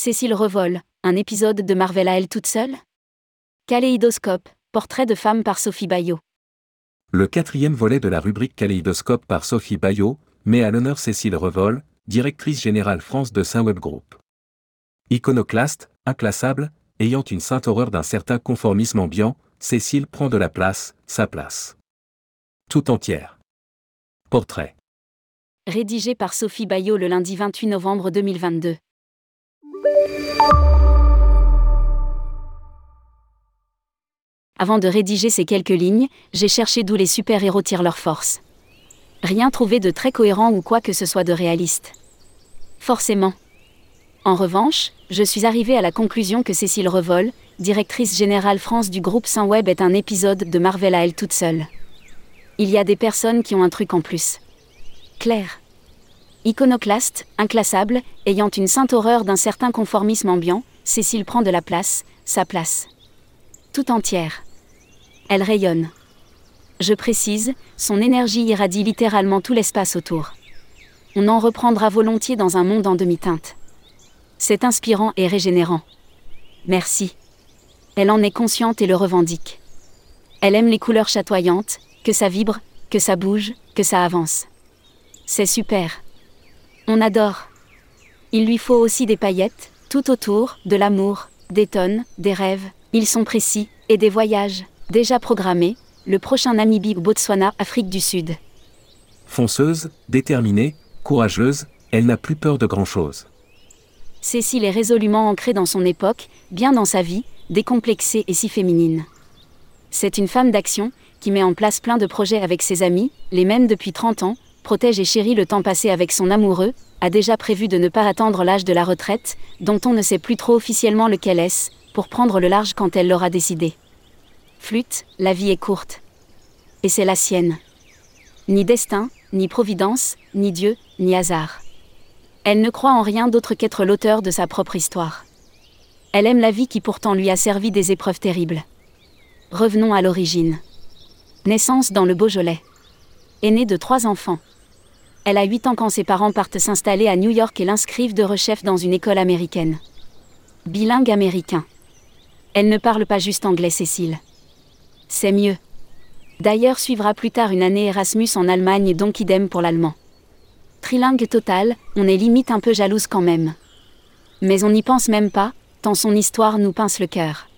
Cécile Revol, un épisode de Marvel à elle toute seule? Kaléidoscope, portrait de femme par Sophie Bayot. Le quatrième volet de la rubrique Kaléidoscope par Sophie Bayot met à l'honneur Cécile Revol, directrice générale France de Saint-Web Group. Iconoclaste, inclassable, ayant une sainte horreur d'un certain conformisme ambiant, Cécile prend de la place, sa place. Tout entière. Portrait. Rédigé par Sophie Bayot le lundi 28 novembre 2022. Avant de rédiger ces quelques lignes, j'ai cherché d'où les super-héros tirent leur force. Rien trouvé de très cohérent ou quoi que ce soit de réaliste. Forcément. En revanche, je suis arrivée à la conclusion que Cécile Revol, directrice générale France du groupe Saint-Web, est un épisode de Marvel à elle toute seule. Il y a des personnes qui ont un truc en plus. Claire. Iconoclaste, inclassable, ayant une sainte horreur d'un certain conformisme ambiant, Cécile prend de la place, sa place. Tout entière. Elle rayonne. Je précise, son énergie irradie littéralement tout l'espace autour. On en reprendra volontiers dans un monde en demi-teinte. C'est inspirant et régénérant. Merci. Elle en est consciente et le revendique. Elle aime les couleurs chatoyantes, que ça vibre, que ça bouge, que ça avance. C'est super. On adore. Il lui faut aussi des paillettes, tout autour, de l'amour, des tonnes, des rêves, ils sont précis, et des voyages, déjà programmés, le prochain Namibie ou Botswana, Afrique du Sud. Fonceuse, déterminée, courageuse, elle n'a plus peur de grand-chose. Cécile est résolument ancrée dans son époque, bien dans sa vie, décomplexée et si féminine. C'est une femme d'action, qui met en place plein de projets avec ses amis, les mêmes depuis 30 ans, protège et chérit le temps passé avec son amoureux, a déjà prévu de ne pas attendre l'âge de la retraite, dont on ne sait plus trop officiellement lequel est, pour prendre le large quand elle l'aura décidé. Flûte, la vie est courte. Et c'est la sienne. Ni destin, ni providence, ni Dieu, ni hasard. Elle ne croit en rien d'autre qu'être l'auteur de sa propre histoire. Elle aime la vie qui pourtant lui a servi des épreuves terribles. Revenons à l'origine. Naissance dans le Beaujolais. Aînée de trois enfants. Elle a 8 ans quand ses parents partent s'installer à New York et l'inscrivent de rechef dans une école américaine. Bilingue américain. Elle ne parle pas juste anglais, Cécile. C'est mieux. D'ailleurs suivra plus tard une année Erasmus en Allemagne donc idem pour l'allemand. Trilingue total, on est limite un peu jalouse quand même. Mais on n'y pense même pas, tant son histoire nous pince le cœur.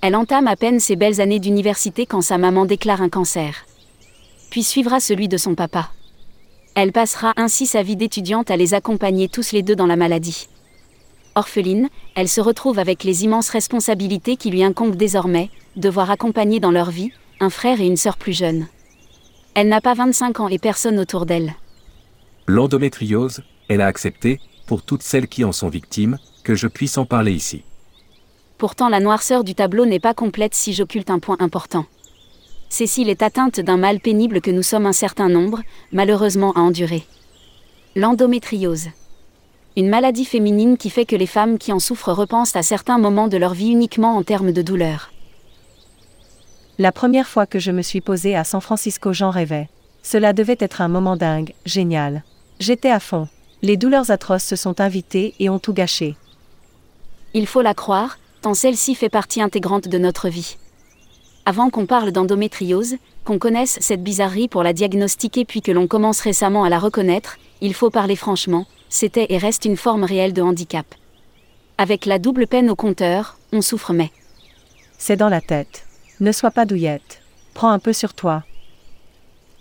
Elle entame à peine ses belles années d'université quand sa maman déclare un cancer. Puis suivra celui de son papa. Elle passera ainsi sa vie d'étudiante à les accompagner tous les deux dans la maladie. Orpheline, elle se retrouve avec les immenses responsabilités qui lui incombent désormais, devoir accompagner dans leur vie, un frère et une sœur plus jeunes. Elle n'a pas 25 ans et personne autour d'elle. L'endométriose, elle a accepté, pour toutes celles qui en sont victimes, que je puisse en parler ici. Pourtant la noirceur du tableau n'est pas complète si j'occulte un point important. Cécile est atteinte d'un mal pénible que nous sommes un certain nombre, malheureusement à endurer. L'endométriose. Une maladie féminine qui fait que les femmes qui en souffrent repensent à certains moments de leur vie uniquement en termes de douleur. La première fois que je me suis posée à San Francisco, j'en rêvais. Cela devait être un moment dingue, génial. J'étais à fond. Les douleurs atroces se sont invitées et ont tout gâché. Il faut la croire, tant celle-ci fait partie intégrante de notre vie. Avant qu'on parle d'endométriose, qu'on connaisse cette bizarrerie pour la diagnostiquer puis que l'on commence récemment à la reconnaître, il faut parler franchement, c'était et reste une forme réelle de handicap. Avec la double peine au compteur, on souffre mais. C'est dans la tête. Ne sois pas douillette. Prends un peu sur toi.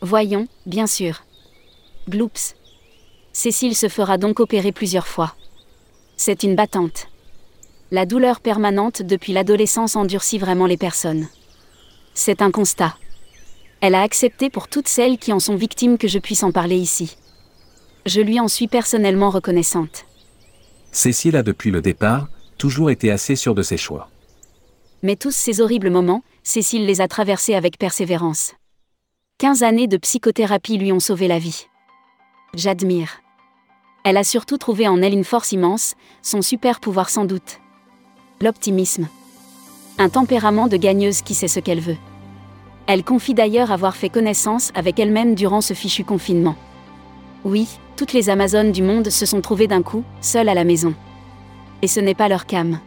Voyons, bien sûr. Gloops. Cécile se fera donc opérer plusieurs fois. C'est une battante. La douleur permanente depuis l'adolescence endurcit vraiment les personnes. C'est un constat. Elle a accepté pour toutes celles qui en sont victimes que je puisse en parler ici. Je lui en suis personnellement reconnaissante. Cécile a depuis le départ, toujours été assez sûre de ses choix. Mais tous ces horribles moments, Cécile les a traversés avec persévérance. 15 années de psychothérapie lui ont sauvé la vie. J'admire. Elle a surtout trouvé en elle une force immense, son super pouvoir sans doute. L'optimisme. Un tempérament de gagneuse qui sait ce qu'elle veut. Elle confie d'ailleurs avoir fait connaissance avec elle-même durant ce fichu confinement. Oui, toutes les Amazones du monde se sont trouvées d'un coup, seules à la maison. Et ce n'est pas leur cam.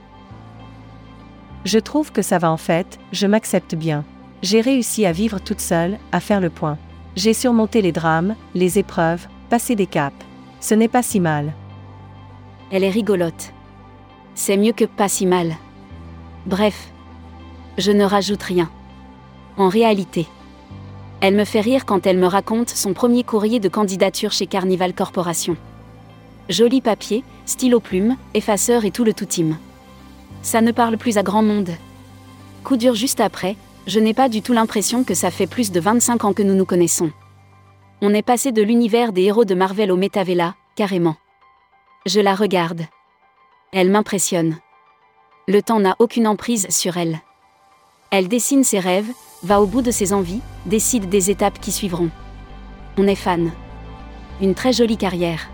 Je trouve que ça va en fait, je m'accepte bien. J'ai réussi à vivre toute seule, à faire le point. J'ai surmonté les drames, les épreuves, passé des caps. Ce n'est pas si mal. Elle est rigolote. C'est mieux que pas si mal. Bref. Je ne rajoute rien. En réalité. Elle me fait rire quand elle me raconte son premier courrier de candidature chez Carnival Corporation. Joli papier, stylo plume, effaceur et tout le tout team. Ça ne parle plus à grand monde. Coup dur juste après, je n'ai pas du tout l'impression que ça fait plus de 25 ans que nous nous connaissons. On est passé de l'univers des héros de Marvel au Metavela, carrément. Je la regarde. Elle m'impressionne. Le temps n'a aucune emprise sur elle. Elle dessine ses rêves, va au bout de ses envies, décide des étapes qui suivront. On est fan. Une très jolie carrière.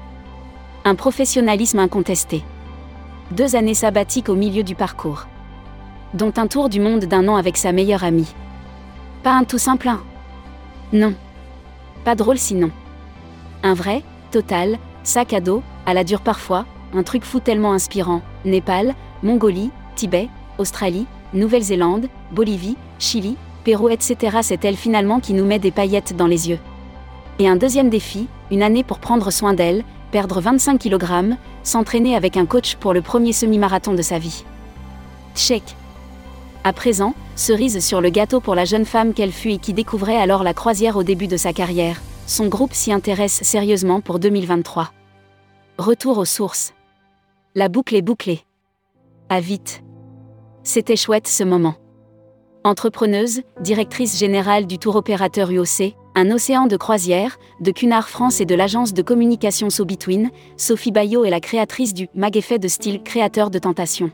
Un professionnalisme incontesté. Deux années sabbatiques au milieu du parcours. Dont un tour du monde d'un an avec sa meilleure amie. Pas un tout simple un. Non. Pas drôle sinon. Un vrai, total, sac à dos, à la dure parfois, un truc fou tellement inspirant. Népal, Mongolie, Tibet, Australie, Nouvelle-Zélande, Bolivie, Chili, Pérou, etc. C'est elle finalement qui nous met des paillettes dans les yeux. Et un deuxième défi, une année pour prendre soin d'elle, perdre 25 kg, s'entraîner avec un coach pour le premier semi-marathon de sa vie. Check. À présent, cerise sur le gâteau pour la jeune femme qu'elle fut et qui découvrait alors la croisière au début de sa carrière, son groupe s'y intéresse sérieusement pour 2023. Retour aux sources. La boucle est bouclée. À vite. C'était chouette ce moment. Entrepreneuse, directrice générale du tour opérateur UOC, un océan de croisière, de Cunard France et de l'agence de communication So Between, Sophie Bayot est la créatrice du Mag Effet de style créateur de tentation.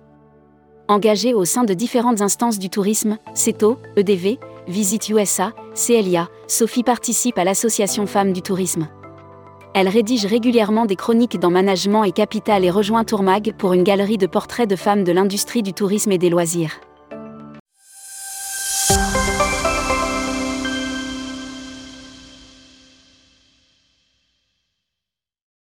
Engagée au sein de différentes instances du tourisme, CETO, EDV, Visit USA, CLIA, Sophie participe à l'association Femmes du Tourisme. Elle rédige régulièrement des chroniques dans Management et Capital et rejoint Tourmag pour une galerie de portraits de femmes de l'industrie du tourisme et des loisirs.